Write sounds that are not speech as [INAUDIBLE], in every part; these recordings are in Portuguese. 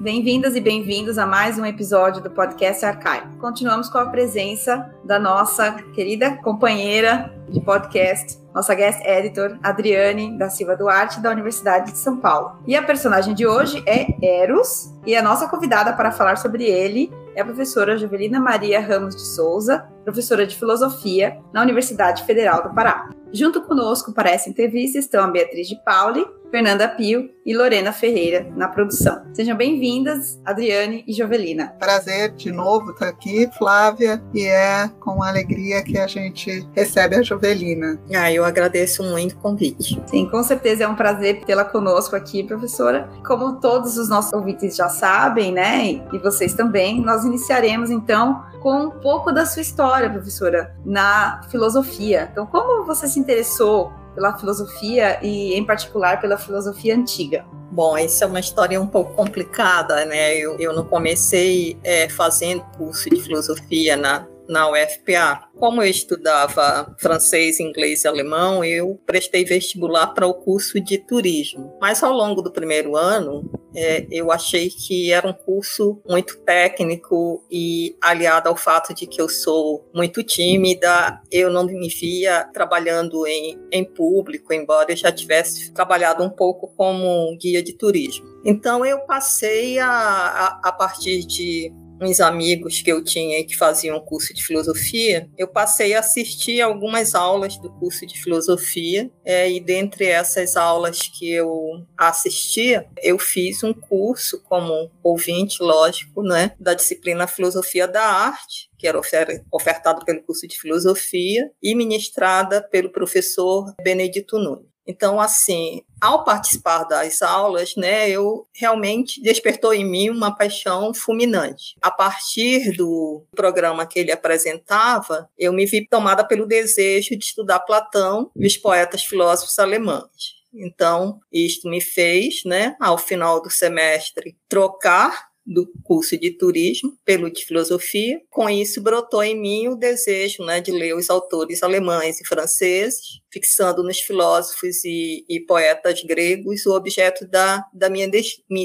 Bem-vindas e bem-vindos a mais um episódio do podcast Archive. Continuamos com a presença da nossa querida companheira de podcast, nossa guest editor, Adriane da Silva Duarte, da Universidade de São Paulo. E a personagem de hoje é Eros, e a nossa convidada para falar sobre ele é a professora Juvelina Maria Ramos de Souza, professora de Filosofia na Universidade Federal do Pará. Junto conosco para essa entrevista estão a Beatriz de Pauli, Fernanda Pio e Lorena Ferreira na produção. Sejam bem-vindas, Adriane e Jovelina. Prazer de novo estar aqui, Flávia, e é com alegria que a gente recebe a Jovelina. Ah, eu agradeço muito o convite. Sim, com certeza é um prazer tê-la conosco aqui, professora. Como todos os nossos ouvintes já sabem, né, e vocês também, nós iniciaremos então com um pouco da sua história, professora, na filosofia. Então, como você se interessou pela filosofia e, em particular, pela filosofia antiga? Bom, essa é uma história um pouco complicada, né? Eu, eu não comecei é, fazendo curso de filosofia na, na UFPA. Como eu estudava francês, inglês e alemão, eu prestei vestibular para o curso de turismo. Mas ao longo do primeiro ano, é, eu achei que era um curso muito técnico e aliado ao fato de que eu sou muito tímida, eu não me via trabalhando em, em público, embora eu já tivesse trabalhado um pouco como guia de turismo. Então eu passei a, a, a partir de uns amigos que eu tinha que faziam curso de filosofia, eu passei a assistir algumas aulas do curso de filosofia, é, e dentre essas aulas que eu assistia, eu fiz um curso como ouvinte, lógico, né, da disciplina Filosofia da Arte, que era ofertado pelo curso de filosofia e ministrada pelo professor Benedito Nunes. Então, assim, ao participar das aulas, né, eu realmente despertou em mim uma paixão fulminante. A partir do programa que ele apresentava, eu me vi tomada pelo desejo de estudar Platão e os poetas filósofos alemães. Então, isto me fez, né, ao final do semestre, trocar do curso de turismo pelo de filosofia. Com isso, brotou em mim o desejo né, de ler os autores alemães e franceses, fixando nos filósofos e, e poetas gregos o objeto da, da, minha,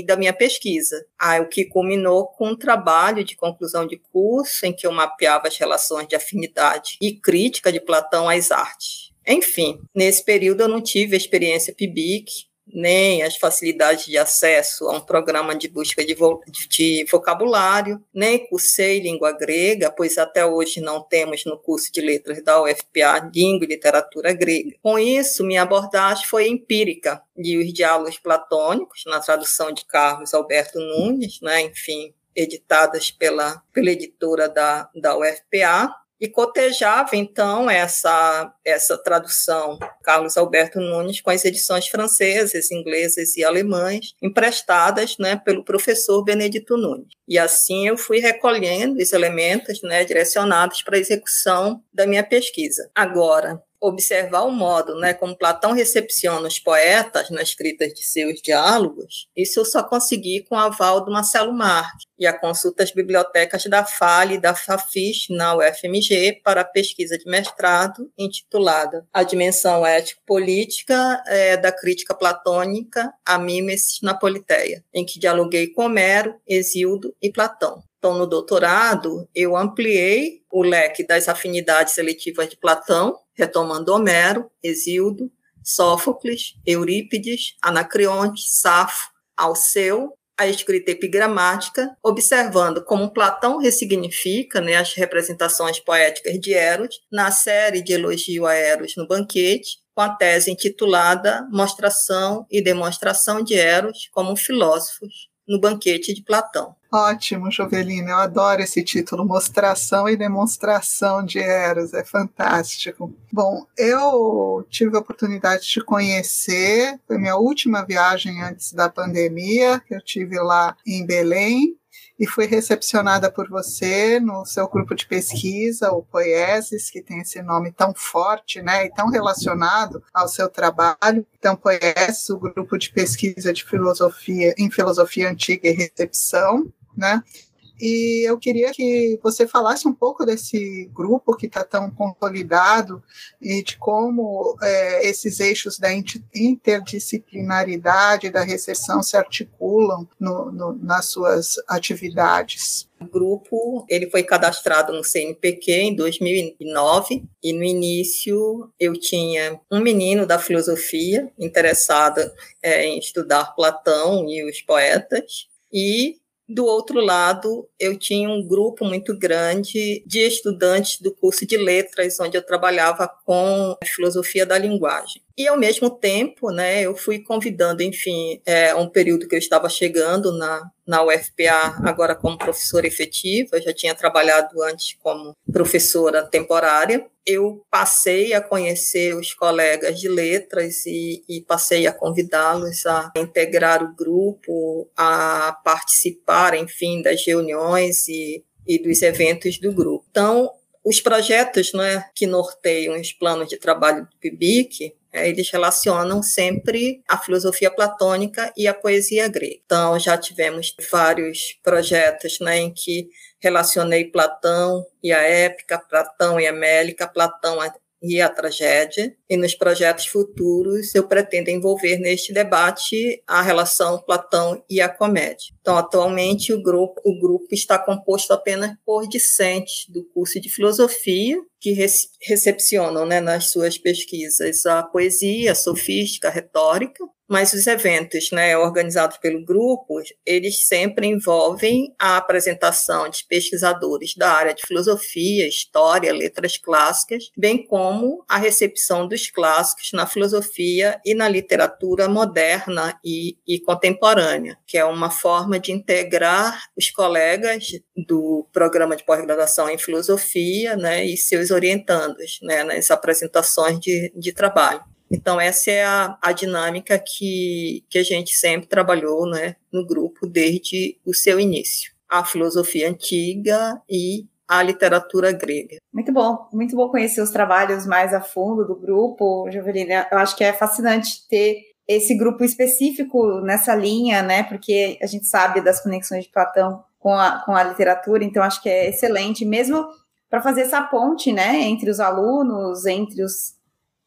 da minha pesquisa. Ah, o que culminou com um trabalho de conclusão de curso em que eu mapeava as relações de afinidade e crítica de Platão às artes. Enfim, nesse período eu não tive a experiência PIBIC, nem as facilidades de acesso a um programa de busca de, vo de, vocabulário, nem cursei língua grega, pois até hoje não temos no curso de letras da UFPA língua e literatura grega. Com isso, minha abordagem foi empírica, de os diálogos platônicos, na tradução de Carlos Alberto Nunes, né, enfim, editadas pela, pela editora da, da UFPA, e cotejava então essa essa tradução Carlos Alberto Nunes com as edições francesas, inglesas e alemãs emprestadas, né, pelo professor Benedito Nunes. E assim eu fui recolhendo os elementos, né, direcionados para a execução da minha pesquisa. Agora, observar o modo né, como Platão recepciona os poetas na escrita de seus diálogos, isso eu só consegui com o aval do Marcelo Marques e a consulta às bibliotecas da FALE e da FAFIS na UFMG para a pesquisa de mestrado intitulada A Dimensão Ético-Política é, da Crítica Platônica a Mimesis na Politeia, em que dialoguei com Homero, Exildo e Platão. Então, no doutorado, eu ampliei o leque das afinidades seletivas de Platão, retomando Homero, Exildo, Sófocles, Eurípides, Anacreonte, Safo, Alceu, a escrita epigramática, observando como Platão ressignifica né, as representações poéticas de Eros na série de elogio a Eros no banquete, com a tese intitulada Mostração e Demonstração de Eros como Filósofos no banquete de Platão. Ótimo, Jovelina, eu adoro esse título, Mostração e Demonstração de Eros, é fantástico. Bom, eu tive a oportunidade de te conhecer, foi minha última viagem antes da pandemia, eu tive lá em Belém, e fui recepcionada por você no seu grupo de pesquisa, o Poieses, que tem esse nome tão forte, né, e tão relacionado ao seu trabalho. Então, Poieses, o grupo de pesquisa de filosofia em filosofia antiga e recepção, né? E eu queria que você falasse um pouco desse grupo que está tão consolidado e de como é, esses eixos da interdisciplinaridade, da recessão se articulam no, no, nas suas atividades. O grupo ele foi cadastrado no CNPq em 2009 e no início eu tinha um menino da filosofia interessado é, em estudar Platão e os poetas e do outro lado, eu tinha um grupo muito grande de estudantes do curso de letras, onde eu trabalhava com filosofia da linguagem. E, ao mesmo tempo, né, eu fui convidando, enfim, é, um período que eu estava chegando na, na UFPA, agora como professora efetiva, já tinha trabalhado antes como professora temporária. Eu passei a conhecer os colegas de letras e, e passei a convidá-los a integrar o grupo, a participar, enfim, das reuniões e, e dos eventos do grupo. Então, os projetos né, que norteiam os planos de trabalho do PIBIC, eles relacionam sempre a filosofia platônica e a poesia grega. Então, já tivemos vários projetos né, em que relacionei Platão e a épica, Platão e a Mélica, Platão e a tragédia, e nos projetos futuros eu pretendo envolver neste debate a relação Platão e a comédia. Então, atualmente o grupo, o grupo está composto apenas por discentes do curso de filosofia, que recepcionam né, nas suas pesquisas. A poesia, a sofística, a retórica, mas os eventos né, organizados pelo grupo, eles sempre envolvem a apresentação de pesquisadores da área de filosofia, história, letras clássicas, bem como a recepção dos clássicos na filosofia e na literatura moderna e, e contemporânea, que é uma forma de integrar os colegas do programa de pós-graduação em filosofia né, e seus orientandos né, nas apresentações de, de trabalho. Então, essa é a, a dinâmica que, que a gente sempre trabalhou né, no grupo desde o seu início. A filosofia antiga e a literatura grega. Muito bom, muito bom conhecer os trabalhos mais a fundo do grupo, Jovelina. Eu acho que é fascinante ter esse grupo específico nessa linha, né? Porque a gente sabe das conexões de Platão com a, com a literatura, então acho que é excelente, mesmo para fazer essa ponte, né, entre os alunos, entre os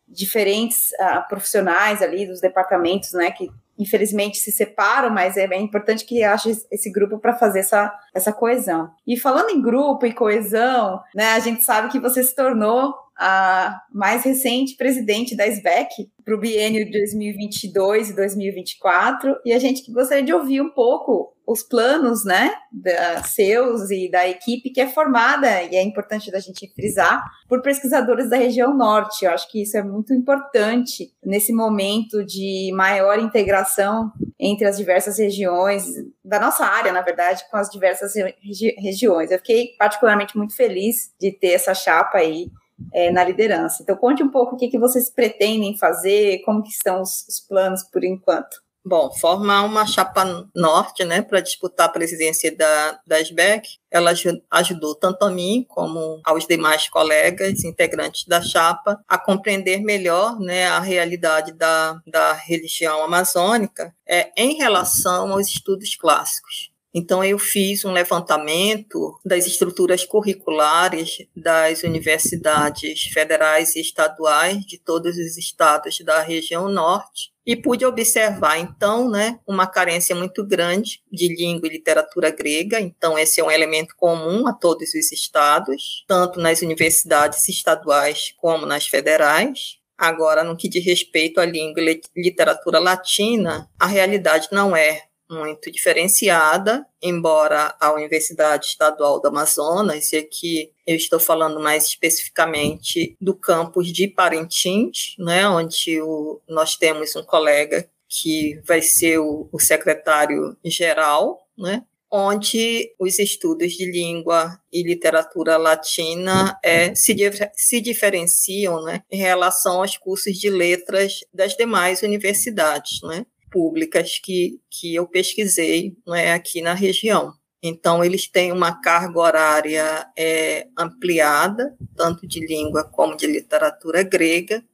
diferentes uh, profissionais ali dos departamentos, né, que infelizmente se separam, mas é bem importante que ache esse grupo para fazer essa, essa coesão. E falando em grupo e coesão, né, a gente sabe que você se tornou a mais recente presidente da SBEC para o biênio de 2022 e 2024, e a gente gostaria de ouvir um pouco os planos, né, da, seus e da equipe que é formada, e é importante da gente frisar, por pesquisadores da região norte. Eu acho que isso é muito importante nesse momento de maior integração entre as diversas regiões, da nossa área, na verdade, com as diversas regi regiões. Eu fiquei particularmente muito feliz de ter essa chapa aí é, na liderança. Então, conte um pouco o que, que vocês pretendem fazer, como que estão os, os planos por enquanto. Bom, formar uma chapa norte, né, para disputar a presidência da, da SBEC, ela ajudou tanto a mim como aos demais colegas integrantes da chapa a compreender melhor, né, a realidade da, da religião amazônica é, em relação aos estudos clássicos. Então, eu fiz um levantamento das estruturas curriculares das universidades federais e estaduais de todos os estados da região norte e pude observar, então, né, uma carência muito grande de língua e literatura grega. Então, esse é um elemento comum a todos os estados, tanto nas universidades estaduais como nas federais. Agora, no que diz respeito à língua e literatura latina, a realidade não é muito diferenciada, embora a Universidade Estadual do Amazonas, e aqui eu estou falando mais especificamente do campus de Parintins, né, onde o, nós temos um colega que vai ser o, o secretário-geral, né, onde os estudos de língua e literatura latina é, se, se diferenciam né, em relação aos cursos de letras das demais universidades. Né? Públicas que, que eu pesquisei é, aqui na região. Então, eles têm uma carga horária é, ampliada, tanto de língua como de literatura grega,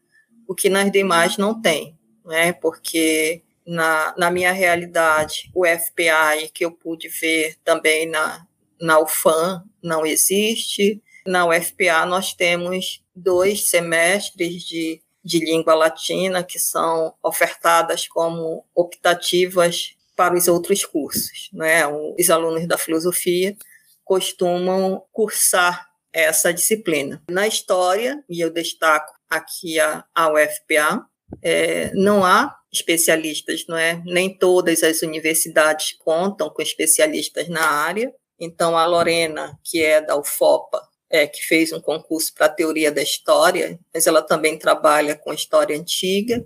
o que nas demais não tem, né? porque na, na minha realidade, o FPI, que eu pude ver também na, na UFAM não existe. Na UFPA nós temos dois semestres de, de língua latina que são ofertadas como optativas para os outros cursos. Né? Os alunos da filosofia costumam cursar essa disciplina. Na história, e eu destaco aqui a, a UFPA, é, não há especialistas, não é? Nem todas as universidades contam com especialistas na área. Então, a Lorena, que é da UFOPA, é, que fez um concurso para a teoria da história, mas ela também trabalha com história antiga,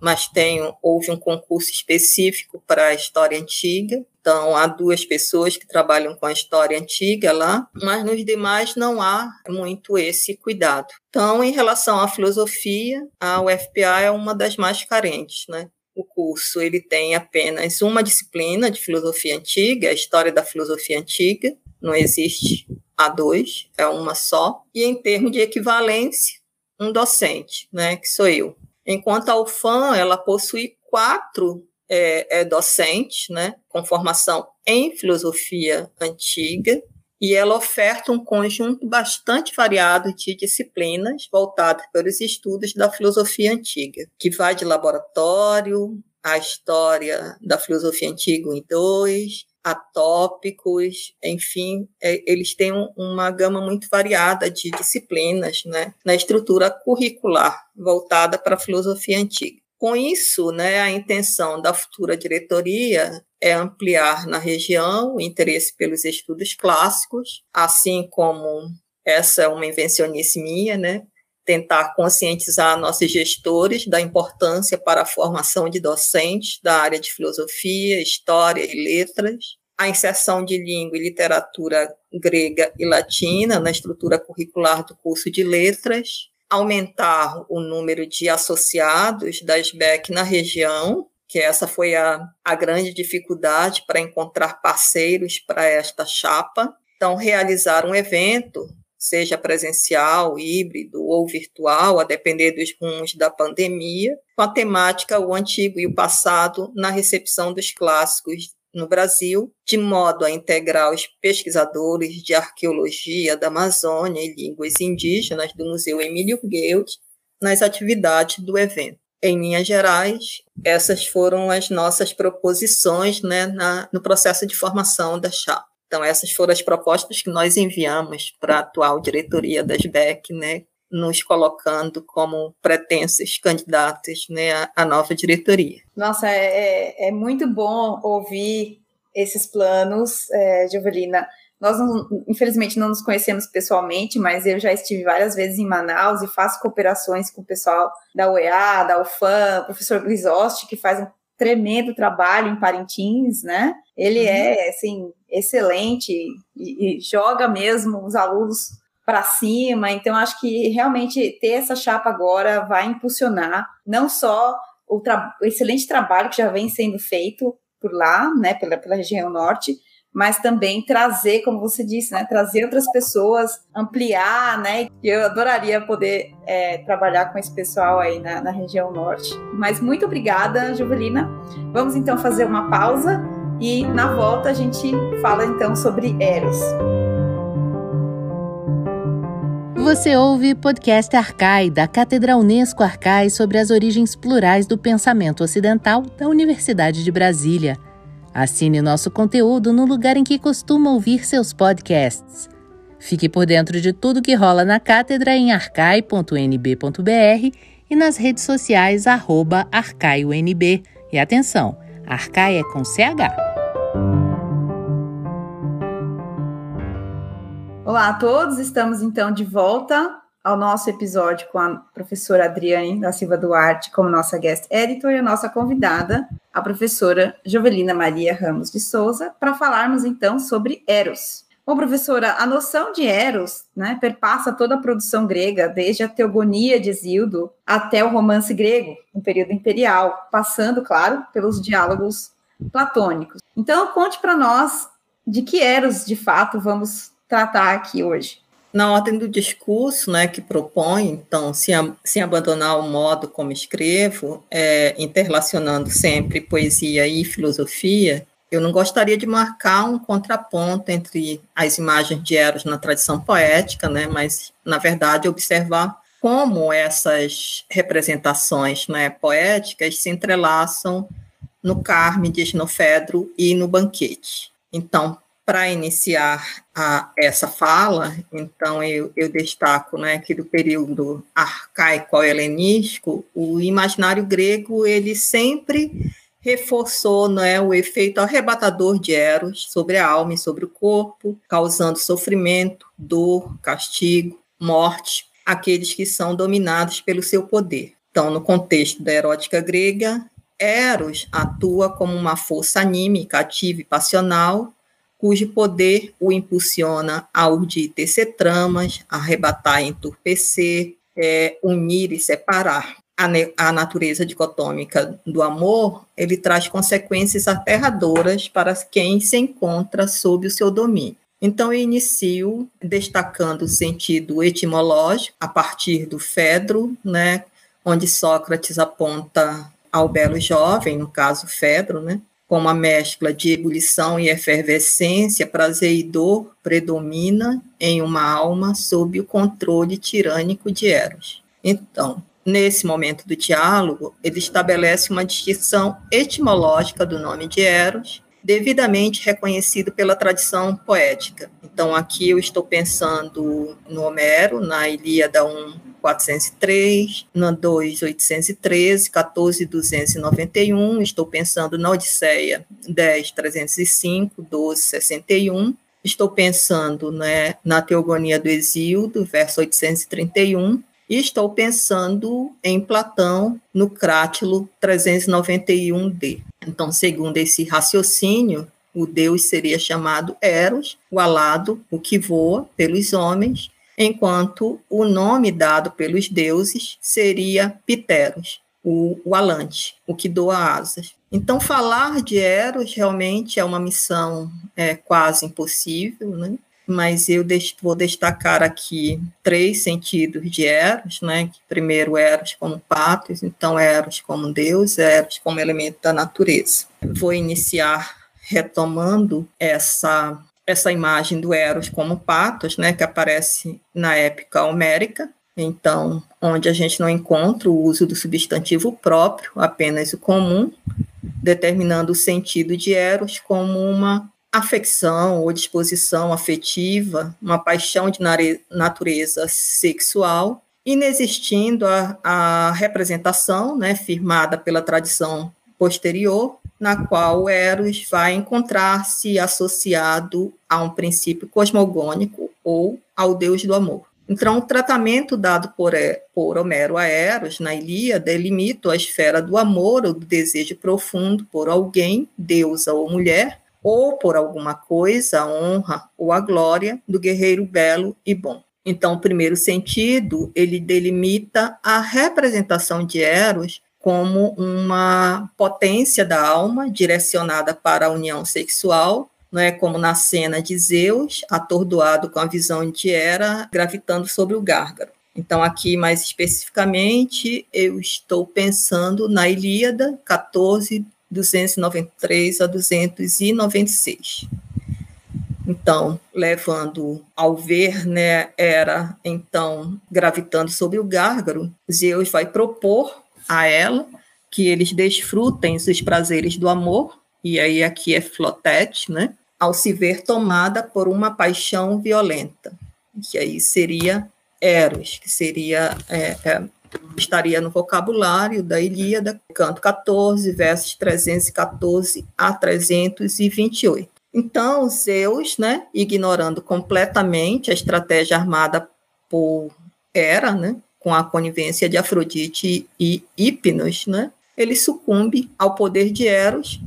mas tem, houve um concurso específico para a história antiga. Então, há duas pessoas que trabalham com a história antiga lá, mas nos demais não há muito esse cuidado. Então, em relação à filosofia, a UFPA é uma das mais carentes, né? O curso ele tem apenas uma disciplina de filosofia antiga, a história da filosofia antiga, não existe a dois, é uma só. E em termos de equivalência, um docente, né, que sou eu. Enquanto a UFAM, ela possui quatro é, é, docentes, né, com formação em filosofia antiga, e ela oferta um conjunto bastante variado de disciplinas voltadas para os estudos da filosofia antiga, que vai de laboratório, a história da filosofia antiga em dois, atópicos, enfim, é, eles têm um, uma gama muito variada de disciplinas né, na estrutura curricular voltada para a filosofia antiga. Com isso, né, a intenção da futura diretoria é ampliar na região o interesse pelos estudos clássicos, assim como essa é uma invencionice minha, né, tentar conscientizar nossos gestores da importância para a formação de docentes da área de filosofia, história e letras, a inserção de língua e literatura grega e latina na estrutura curricular do curso de letras, aumentar o número de associados da SBEC na região, que essa foi a, a grande dificuldade para encontrar parceiros para esta chapa. Então, realizar um evento seja presencial, híbrido ou virtual, a depender dos rumos da pandemia, com a temática O Antigo e o Passado na recepção dos clássicos no Brasil, de modo a integrar os pesquisadores de arqueologia da Amazônia e línguas indígenas do Museu Emílio Guild nas atividades do evento. Em linhas gerais, essas foram as nossas proposições né, na, no processo de formação da chapa. Então, essas foram as propostas que nós enviamos para a atual diretoria das BEC, né, nos colocando como pretensos candidatos né, à, nova diretoria. Nossa, é, é, é muito bom ouvir esses planos, é, Jovelina. Nós, não, infelizmente, não nos conhecemos pessoalmente, mas eu já estive várias vezes em Manaus e faço cooperações com o pessoal da UEA, da UFAM, professor Grisosti, que faz um tremendo trabalho em Parintins, né? Ele uhum. é, assim, excelente e, e joga mesmo os alunos para cima. Então, acho que realmente ter essa chapa agora vai impulsionar não só o, tra o, excelente trabalho que já vem sendo feito por lá, né, pela, pela região norte, mas também trazer, como você disse, né, trazer outras pessoas, ampliar, né, eu adoraria poder é, trabalhar com esse pessoal aí na, na região norte. Mas muito obrigada, Juvelina. Vamos então fazer uma pausa e na volta a gente fala então sobre Eros. Você ouve podcast Arcai, da Cátedra Unesco Arcai sobre as origens plurais do pensamento ocidental da Universidade de Brasília. Assine nosso conteúdo no lugar em que costuma ouvir seus podcasts. Fique por dentro de tudo que rola na cátedra em arcai.nb.br e nas redes sociais arroba arcaionb. E atenção, Arcai é com CH. Olá a todos, estamos então de volta ao nosso episódio com a professora Adriane da Silva Duarte como nossa guest editor e a nossa convidada, a professora Jovelina Maria Ramos de Souza, para falarmos então sobre Eros. Bom, professora, a noção de Eros né, perpassa toda a produção grega, desde a Teogonia de Exildo até o romance grego, no período imperial, passando, claro, pelos diálogos platônicos. Então, conte para nós de que Eros, de fato, vamos tratar aqui hoje na ordem do discurso, né, que propõe, então, sem abandonar o modo como escrevo, é, interrelacionando sempre poesia e filosofia, eu não gostaria de marcar um contraponto entre as imagens de Eros na tradição poética, né, mas, na verdade, observar como essas representações né, poéticas se entrelaçam no Carme de Esnofedro e no Banquete. Então, para iniciar a, essa fala, então eu, eu destaco né, que do período arcaico ao helenístico, o imaginário grego ele sempre reforçou né, o efeito arrebatador de Eros sobre a alma e sobre o corpo, causando sofrimento, dor, castigo, morte, aqueles que são dominados pelo seu poder. Então, no contexto da erótica grega, Eros atua como uma força anímica, ativa e passional, cujo poder o impulsiona a urdir tecer tramas, arrebatar e entorpecer, é, unir e separar a, a natureza dicotômica do amor, ele traz consequências aterradoras para quem se encontra sob o seu domínio. Então, eu inicio destacando o sentido etimológico, a partir do Fedro, né, onde Sócrates aponta ao belo jovem, no caso Fedro, né, como a mescla de ebulição e efervescência, prazer e dor predomina em uma alma sob o controle tirânico de Eros. Então, nesse momento do diálogo, ele estabelece uma distinção etimológica do nome de Eros, devidamente reconhecido pela tradição poética. Então, aqui eu estou pensando no Homero, na Ilíada 1, 403, na 2, 813, 14, 291, estou pensando na Odisseia 10, 305, 12, 61, estou pensando né, na Teogonia do Exílio, verso 831, e estou pensando em Platão no Crátilo 391d. Então, segundo esse raciocínio, o Deus seria chamado Eros, o alado, o que voa pelos homens, enquanto o nome dado pelos deuses seria Pteros, o, o alante, o que doa asas. Então, falar de Eros realmente é uma missão é, quase impossível, né? mas eu vou destacar aqui três sentidos de Eros, né? Primeiro, Eros como patos, então Eros como Deus, Eros como elemento da natureza. Vou iniciar retomando essa essa imagem do Eros como patos, né, que aparece na épica homérica, então, onde a gente não encontra o uso do substantivo próprio, apenas o comum, determinando o sentido de Eros como uma afecção ou disposição afetiva, uma paixão de natureza sexual, inexistindo a, a representação né, firmada pela tradição posterior, na qual Eros vai encontrar-se associado a um princípio cosmogônico ou ao deus do amor. Então, o tratamento dado por, por Homero a Eros na Ilíada delimita a esfera do amor ou do desejo profundo por alguém, deusa ou mulher, ou por alguma coisa, a honra ou a glória do guerreiro belo e bom. Então, o primeiro sentido, ele delimita a representação de Eros como uma potência da alma direcionada para a união sexual, não é como na cena de Zeus, atordoado com a visão de Hera gravitando sobre o Gárgaro. Então, aqui mais especificamente, eu estou pensando na Ilíada 14, 293 a 296. Então, levando ao ver, né, era então gravitando sobre o gárgaro, Zeus vai propor a ela que eles desfrutem os prazeres do amor, e aí aqui é flotete, né, ao se ver tomada por uma paixão violenta, que aí seria Eros, que seria é, é, estaria no vocabulário da Ilíada, canto 14, versos 314 a 328. Então, Zeus, né, ignorando completamente a estratégia armada por Hera, né, com a conivência de Afrodite e Hipnos, né, ele sucumbe ao poder de Eros,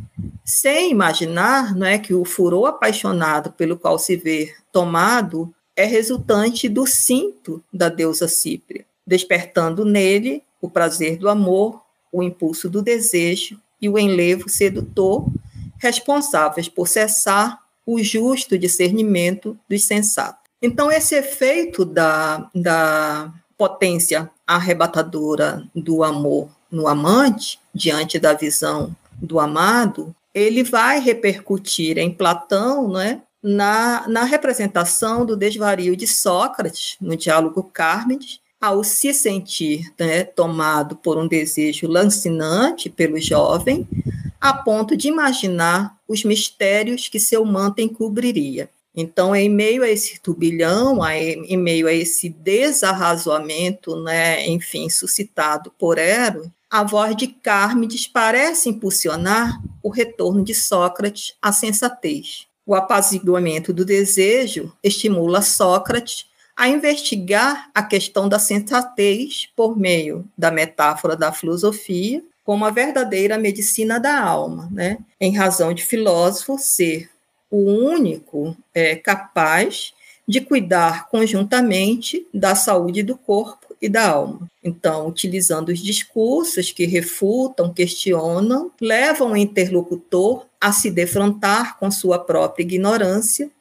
sem imaginar não é, que o furor apaixonado pelo qual se vê tomado é resultante do cinto da deusa Cípria despertando nele o prazer do amor, o impulso do desejo e o enlevo sedutor, responsáveis por cessar o justo discernimento dos sensatos. Então, esse efeito da, da potência arrebatadora do amor no amante, diante da visão do amado, ele vai repercutir em Platão, né, na, na representação do desvario de Sócrates no diálogo Cármenes, ao se sentir né, tomado por um desejo lancinante pelo jovem, a ponto de imaginar os mistérios que seu manto encobriria. Então, em meio a esse turbilhão, em meio a esse desarrazoamento, né, enfim, suscitado por Eros, a voz de Cármides parece impulsionar o retorno de Sócrates à sensatez. O apaziguamento do desejo estimula Sócrates a investigar a questão da sensatez por meio da metáfora da filosofia como a verdadeira medicina da alma, né? em razão de filósofo ser o único é, capaz de cuidar conjuntamente da saúde do corpo e da alma. Então, utilizando os discursos que refutam, questionam, levam o interlocutor a se defrontar com sua própria ignorância,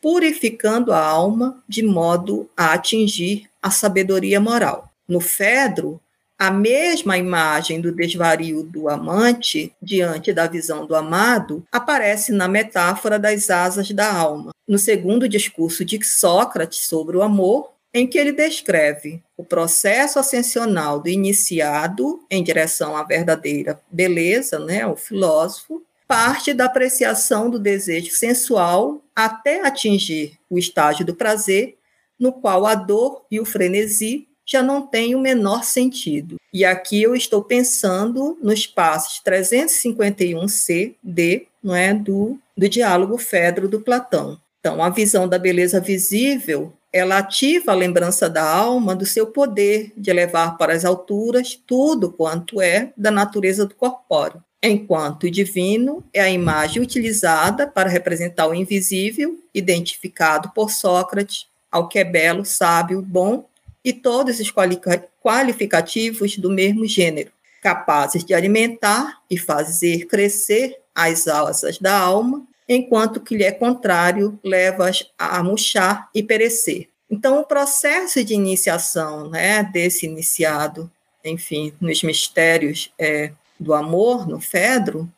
purificando a alma de modo a atingir a sabedoria moral. No Fedro, a mesma imagem do desvario do amante diante da visão do amado aparece na metáfora das asas da alma. No segundo discurso de Sócrates sobre o amor, em que ele descreve o processo ascensional do iniciado em direção à verdadeira beleza, né, o filósofo, parte da apreciação do desejo sensual até atingir o estágio do prazer, no qual a dor e o frenesi já não tem o menor sentido. E aqui eu estou pensando nos passos 351c, d, não é, do, do diálogo Fedro do Platão. Então, a visão da beleza visível, ela ativa a lembrança da alma do seu poder de elevar para as alturas tudo quanto é da natureza do corpóreo, enquanto o divino é a imagem utilizada para representar o invisível, identificado por Sócrates, ao que é belo, sábio, bom e todos os qualificativos do mesmo gênero, capazes de alimentar e fazer crescer as asas da alma, enquanto que lhe é contrário leva-as a murchar e perecer. Então, o processo de iniciação né, desse iniciado, enfim, nos mistérios é, do amor, no Fedro,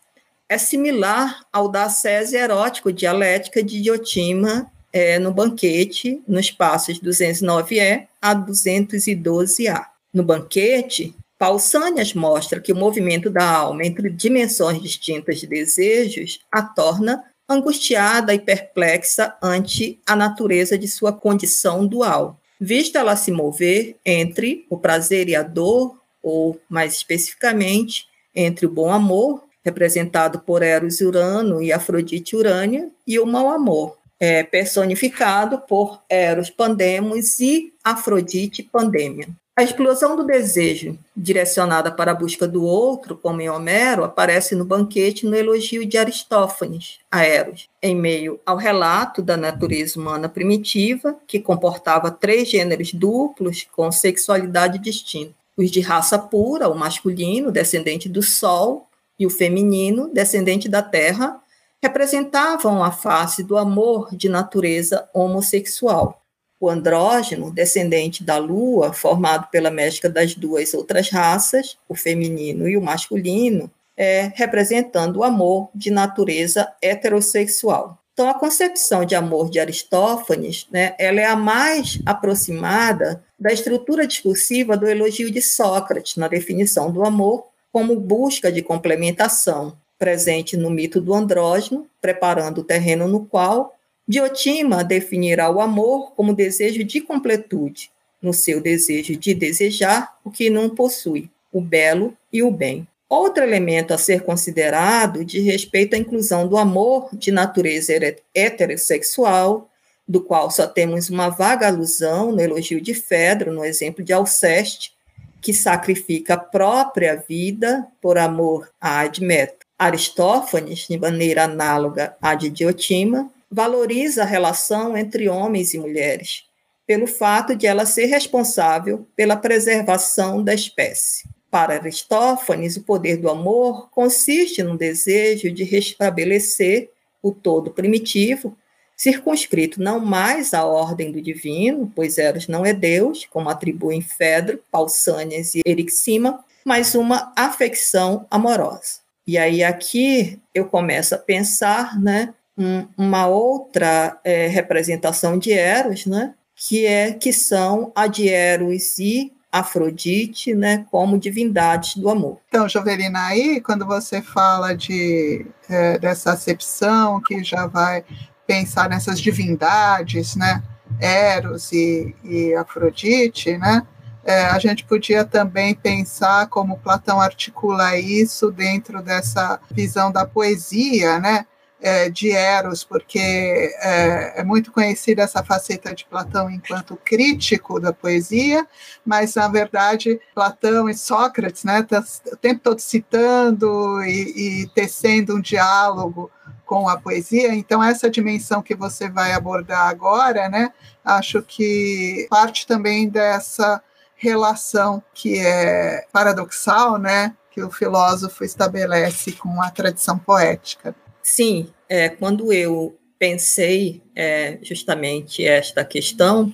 é similar ao da ascese erótico dialética de Diotima é, no banquete, nos passos 209E a 212A. No banquete, Pausanias mostra que o movimento da alma entre dimensões distintas de desejos a torna angustiada e perplexa ante a natureza de sua condição dual, vista ela se mover entre o prazer e a dor, ou, mais especificamente, entre o bom amor, representado por Eros Urano e Afrodite Urânia, e o mau amor, é, personificado por Eros Pandemos e Afrodite Pandemia. A explosão do desejo, direcionada para a busca do outro, como em Homero, aparece no banquete no elogio de Aristófanes a Eros, em meio ao relato da natureza humana primitiva, que comportava três gêneros duplos com sexualidade distinta: os de raça pura, o masculino, descendente do Sol, e o feminino, descendente da Terra, representavam a face do amor de natureza homossexual. O andrógeno, descendente da lua, formado pela mescla das duas outras raças, o feminino e o masculino, é, representando o amor de natureza heterossexual. Então, a concepção de amor de Aristófanes, né, ela é a mais aproximada da estrutura discursiva do elogio de Sócrates na definição do amor como busca de complementação, presente no mito do andrógeno, preparando o terreno no qual Diotima definirá o amor como desejo de completude, no seu desejo de desejar o que não possui, o belo e o bem. Outro elemento a ser considerado diz respeito à inclusão do amor de natureza heterossexual, do qual só temos uma vaga alusão no elogio de Fedro, no exemplo de Alceste, que sacrifica a própria vida por amor a Admeto. Aristófanes, de maneira análoga à de Diotima, valoriza a relação entre homens e mulheres, pelo fato de ela ser responsável pela preservação da espécie. Para Aristófanes, o poder do amor consiste no desejo de restabelecer o todo primitivo, circunscrito não mais à ordem do divino, pois Eros não é Deus, como atribuem Fedro, Pausânias e Erixima, mas uma afecção amorosa. E aí aqui eu começo a pensar, né, um, uma outra é, representação de Eros, né, que é que são a de Eros e Afrodite, né, como divindades do amor. Então, Jovelina, aí quando você fala de é, dessa acepção que já vai pensar nessas divindades, né, Eros e, e Afrodite, né, é, a gente podia também pensar como Platão articula isso dentro dessa visão da poesia, né, é, de Eros, porque é, é, muito conhecida essa faceta de Platão enquanto crítico da poesia, mas na verdade Platão e Sócrates, né, tá o tempo todo citando e, e tecendo um diálogo com a poesia. Então essa dimensão que você vai abordar agora, né, acho que parte também dessa relação que é paradoxal, né, que o filósofo estabelece com a tradição poética. Sim, é, quando eu pensei é, justamente esta questão,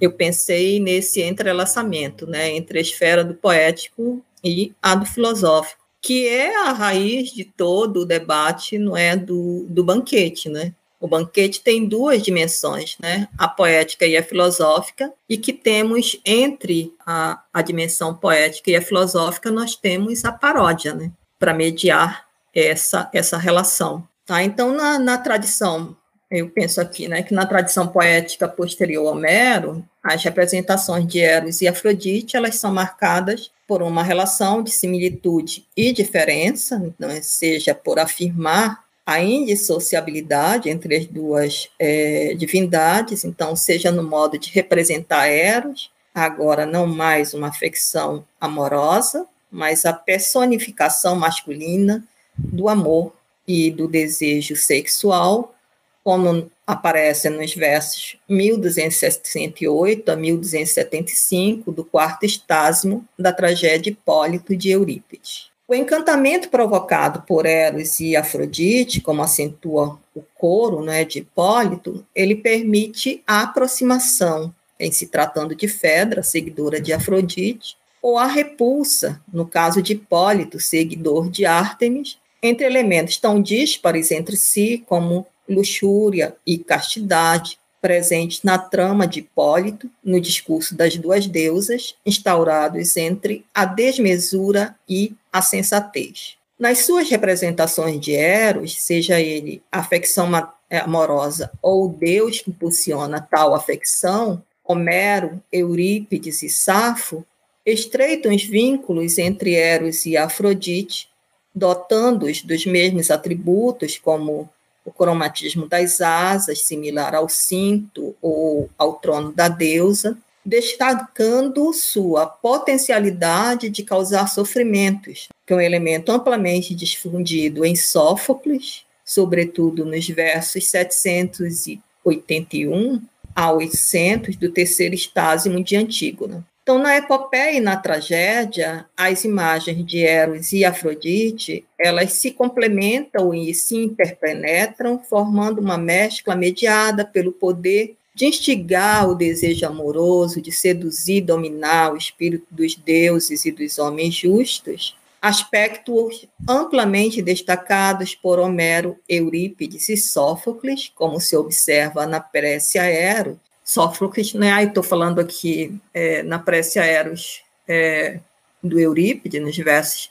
eu pensei nesse entrelaçamento né, entre a esfera do poético e a do filosófico, que é a raiz de todo o debate não é, do, do banquete. Né? O banquete tem duas dimensões, né? a poética e a filosófica, e que temos entre a, a dimensão poética e a filosófica, nós temos a paródia, né? para mediar essa, essa relação. Tá? Então, na, na tradição, eu penso aqui, né, que na tradição poética posterior ao Homero, as representações de Eros e Afrodite, elas são marcadas por uma relação de similitude e diferença, então, seja por afirmar a indissociabilidade entre as duas é, divindades, então, seja no modo de representar Eros, agora não mais uma afecção amorosa, mas a personificação masculina do amor e do desejo sexual, como aparece nos versos 1268 a 1275 do quarto estásimo da tragédia Hipólito de Eurípides. O encantamento provocado por Eros e Afrodite, como acentua o coro né, de Hipólito, ele permite a aproximação, em se tratando de Fedra, seguidora de Afrodite, ou a repulsa, no caso de Hipólito, seguidor de Ártemis, entre elementos tão díspares entre si como luxúria e castidade, presentes na trama de Hipólito, no discurso das duas deusas, instaurados entre a desmesura e a sensatez. Nas suas representações de Eros, seja ele afecção amorosa ou Deus que impulsiona tal afecção, Homero, Eurípides e Safo estreitam os vínculos entre Eros e Afrodite, dotando-os dos mesmos atributos, como o cromatismo das asas, similar ao cinto ou ao trono da deusa, destacando sua potencialidade de causar sofrimentos, que é um elemento amplamente difundido em Sófocles, sobretudo nos versos 781 a 800 do terceiro estásimo de Antígona. Então, na epopeia e na tragédia, as imagens de Eros e Afrodite, elas se complementam e se interpenetram, formando uma mescla mediada pelo poder de instigar o desejo amoroso, de seduzir e dominar o espírito dos deuses e dos homens justos, aspectos amplamente destacados por Homero, Eurípides e Sófocles, como se observa na Pécia Eros, Sófocles, né? Estou falando aqui é, na Prece a Eros é, do Eurípides, nos versos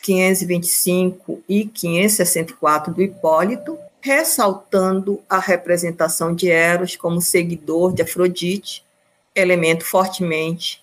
525 e 564 do Hipólito, ressaltando a representação de Eros como seguidor de Afrodite, elemento fortemente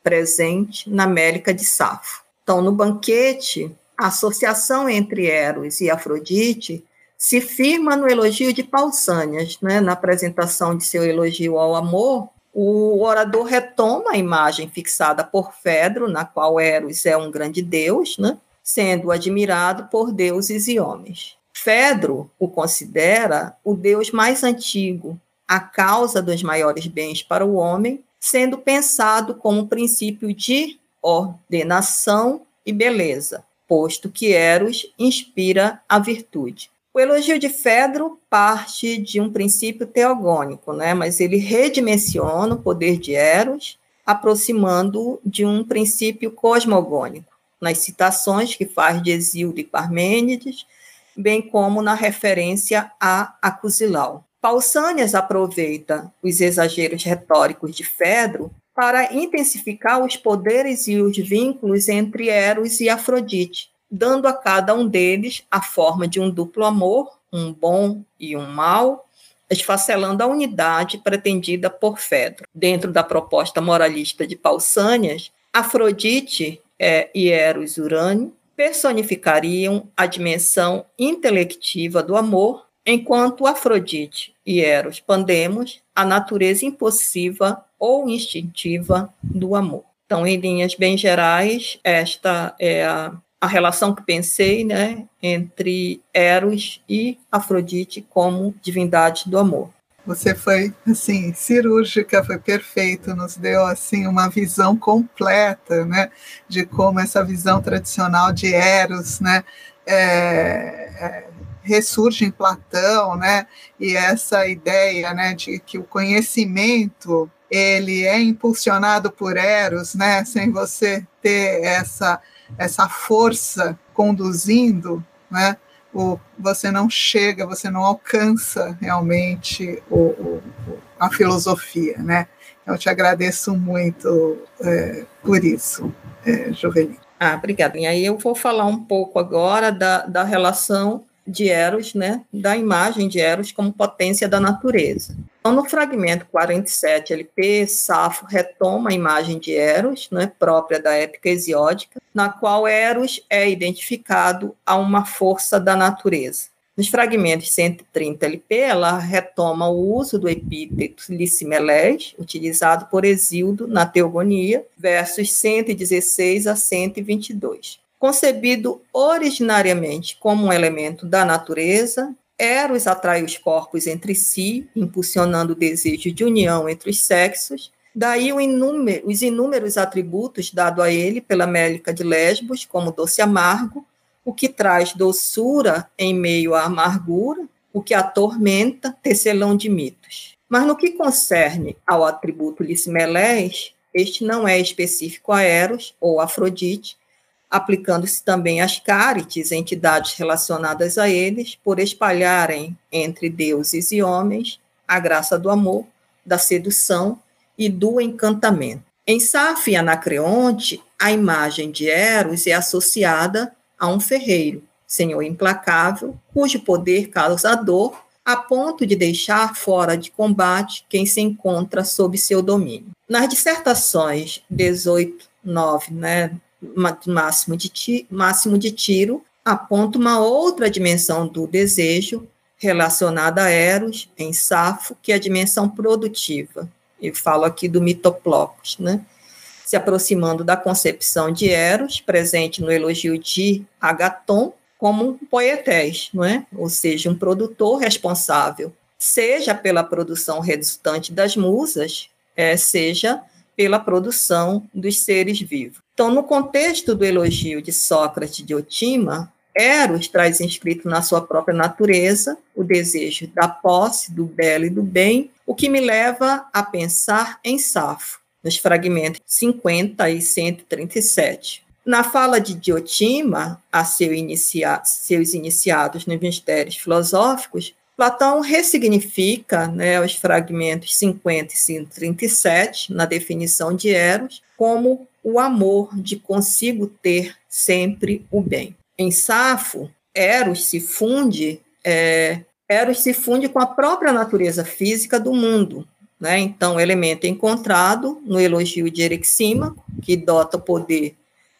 presente na América de Safo. Então, no banquete, a associação entre Eros e Afrodite se firma no elogio de Pausânias, né? na apresentação de seu elogio ao amor, o orador retoma a imagem fixada por Fedro, na qual Eros é um grande deus, né? sendo admirado por deuses e homens. Fedro o considera o deus mais antigo, a causa dos maiores bens para o homem, sendo pensado como princípio de ordenação e beleza, posto que Eros inspira a virtude. O elogio de Fedro parte de um princípio teogônico, né? mas ele redimensiona o poder de Eros, aproximando de um princípio cosmogônico, nas citações que faz de Exílio e Parmênides, bem como na referência a Acusilau. Pausânias aproveita os exageros retóricos de Fedro para intensificar os poderes e os vínculos entre Eros e Afrodite, dando a cada um deles a forma de um duplo amor, um bom e um mal, esfacelando a unidade pretendida por Fedro. Dentro da proposta moralista de Pausânias, Afrodite é, e Eros Urânio personificariam a dimensão intelectiva do amor, enquanto Afrodite e Eros Pandemos a natureza impulsiva ou instintiva do amor. Então, em linhas bem gerais, esta é a, a relação que pensei né, entre Eros e Afrodite como divindade do amor. Você foi assim cirúrgica, foi perfeito, nos deu assim uma visão completa, né, de como essa visão tradicional de Eros, né, é, é, ressurge em Platão, né, e essa ideia, né, de que o conhecimento ele é impulsionado por Eros, né, sem você ter essa essa força conduzindo, né, o, você não chega, você não alcança realmente o, o, a filosofia, né? Eu te agradeço muito é, por isso, é. Ah, obrigada. E aí eu vou falar um pouco agora da, da relação de Eros, né, da imagem de Eros como potência da natureza. Então, no fragmento 47 LP, Safo retoma a imagem de Eros, né, própria da épica hesiódica, na qual Eros é identificado a uma força da natureza. Nos fragmentos 130 LP, ela retoma o uso do epíteto Lissimelés, utilizado por Exildo na Teogonia, versos 116 a 122. Concebido originariamente como um elemento da natureza, Eros atrai os corpos entre si, impulsionando o desejo de união entre os sexos. Daí inúmero, os inúmeros atributos dados a ele pela Mélica de Lesbos, como doce amargo, o que traz doçura em meio à amargura, o que atormenta, tecelão de mitos. Mas no que concerne ao atributo Lismelés, este não é específico a Eros ou Afrodite, aplicando-se também às cárites, entidades relacionadas a eles, por espalharem entre deuses e homens a graça do amor, da sedução e do encantamento. Em Saf e Anacreonte, a imagem de Eros é associada a um ferreiro, senhor implacável, cujo poder causa dor a ponto de deixar fora de combate quem se encontra sob seu domínio. Nas dissertações 18, 9, né, máximo de, ti, máximo de tiro, aponta uma outra dimensão do desejo relacionada a Eros, em Safo, que é a dimensão produtiva. Eu falo aqui do mitoplocos, né? Se aproximando da concepção de Eros, presente no elogio de Agaton, como um poetés, não é? Ou seja, um produtor responsável, seja pela produção resultante das musas, é, seja pela produção dos seres vivos. Então, no contexto do elogio de Sócrates de Otima, Eros traz inscrito na sua própria natureza o desejo da posse, do belo e do bem, o que me leva a pensar em Safo, nos fragmentos 50 e 137. Na fala de Diotima a seu inicia seus iniciados nos mistérios filosóficos, Platão ressignifica né, os fragmentos 50 e 137, na definição de Eros, como o amor de consigo ter sempre o bem. Em Safo, Eros se funde, é, Eros se funde com a própria natureza física do mundo. Né? Então, elemento encontrado no elogio de Erexímaco, que dota o poder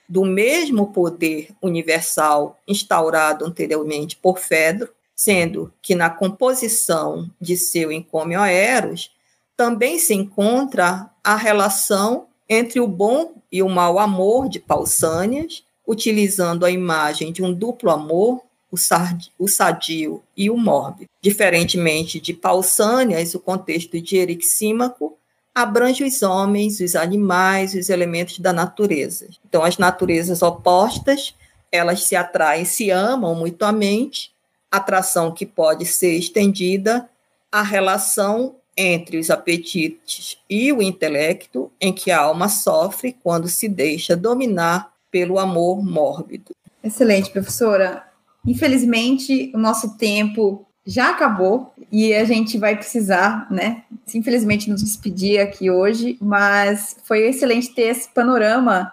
do mesmo poder universal instaurado anteriormente por Fedro, sendo que na composição de seu encômio Eros também se encontra a relação entre o bom e o mau amor de Pausânias, utilizando a imagem de um duplo amor, o sadio e o mórbido. Diferentemente de Pausânias, o contexto de Erixímaco abrange os homens, os animais, os elementos da natureza. Então, as naturezas opostas, elas se atraem, se amam mutuamente, atração que pode ser estendida à relação entre os apetites e o intelecto, em que a alma sofre quando se deixa dominar pelo amor mórbido. Excelente, professora. Infelizmente, o nosso tempo já acabou e a gente vai precisar, né, infelizmente nos despedir aqui hoje, mas foi excelente ter esse panorama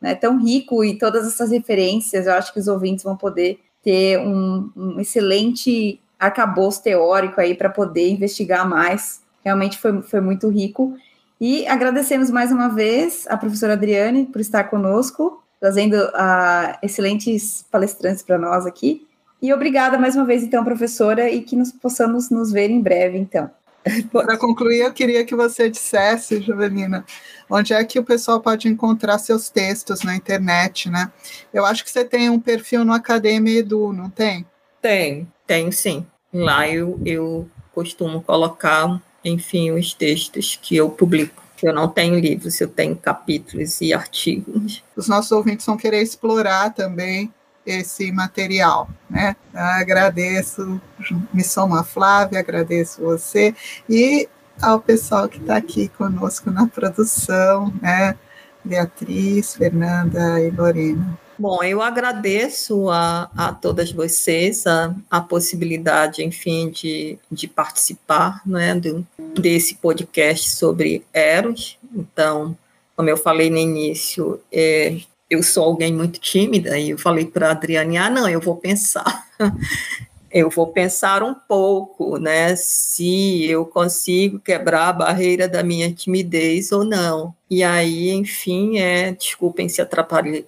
né, tão rico e todas essas referências. Eu acho que os ouvintes vão poder ter um, um excelente arcabouço teórico aí para poder investigar mais. Realmente foi, foi muito rico. E agradecemos mais uma vez a professora Adriane por estar conosco, trazendo uh, excelentes palestrantes para nós aqui. E obrigada mais uma vez, então, professora, e que nos possamos nos ver em breve, então. [LAUGHS] Para concluir, eu queria que você dissesse, Jovelina, onde é que o pessoal pode encontrar seus textos na internet, né? Eu acho que você tem um perfil no Academia Edu, não tem? Tem, tem sim. Lá eu, eu costumo colocar, enfim, os textos que eu publico. Eu não tenho livros, eu tenho capítulos e artigos. Os nossos ouvintes vão querer explorar também esse material. Né? Agradeço, me somo a Flávia, agradeço você e ao pessoal que está aqui conosco na produção, né? Beatriz, Fernanda e Lorena. Bom, eu agradeço a, a todas vocês a, a possibilidade, enfim, de, de participar né, do, desse podcast sobre Eros. Então, como eu falei no início, é, eu sou alguém muito tímida e eu falei para a Adriane, ah, não, eu vou pensar. [LAUGHS] eu vou pensar um pouco, né, se eu consigo quebrar a barreira da minha timidez ou não. E aí, enfim, é, desculpem se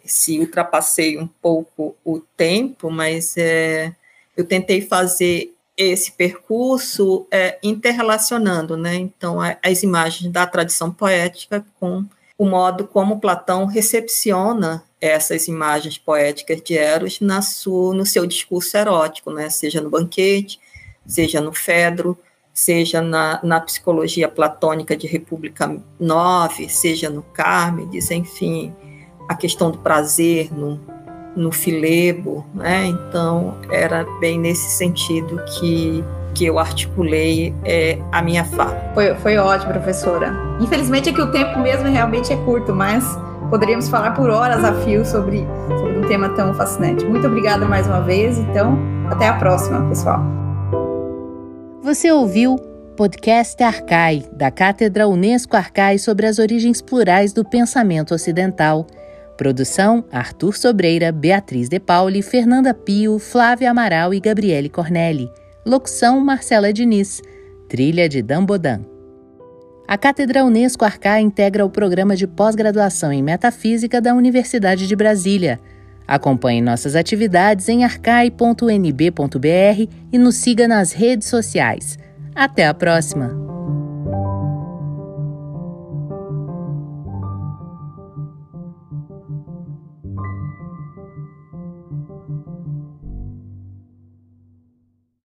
se ultrapassei um pouco o tempo, mas é, eu tentei fazer esse percurso é, interrelacionando, né, então as imagens da tradição poética com o modo como Platão recepciona essas imagens poéticas de Eros na sua, no seu discurso erótico, né? seja no banquete, seja no Fedro, seja na, na psicologia platônica de República 9, seja no Cármedes, enfim, a questão do prazer no, no Filebo, né? Então, era bem nesse sentido que que eu articulei é, a minha fala. Foi, foi ótimo, professora. Infelizmente é que o tempo mesmo realmente é curto, mas poderíamos falar por horas a fio sobre, sobre um tema tão fascinante. Muito obrigada mais uma vez, então até a próxima, pessoal. Você ouviu Podcast Arcai, da Cátedra Unesco Arcai sobre as origens plurais do pensamento ocidental. Produção: Arthur Sobreira, Beatriz De Pauli, Fernanda Pio, Flávia Amaral e Gabriele Cornelli. Locução Marcela Diniz. Trilha de Dambodan. A Cátedra Unesco Arcá integra o programa de pós-graduação em Metafísica da Universidade de Brasília. Acompanhe nossas atividades em arcai.nb.br e nos siga nas redes sociais. Até a próxima!